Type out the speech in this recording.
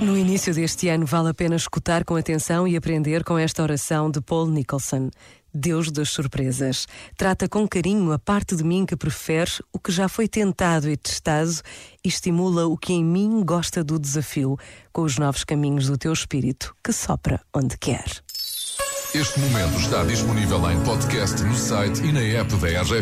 No início deste ano vale a pena escutar com atenção e aprender com esta oração de Paul Nicholson. Deus das surpresas. Trata com carinho a parte de mim que prefere o que já foi tentado e testado e estimula o que em mim gosta do desafio com os novos caminhos do teu espírito que sopra onde quer. Este momento está disponível em podcast no site e na app da RGF.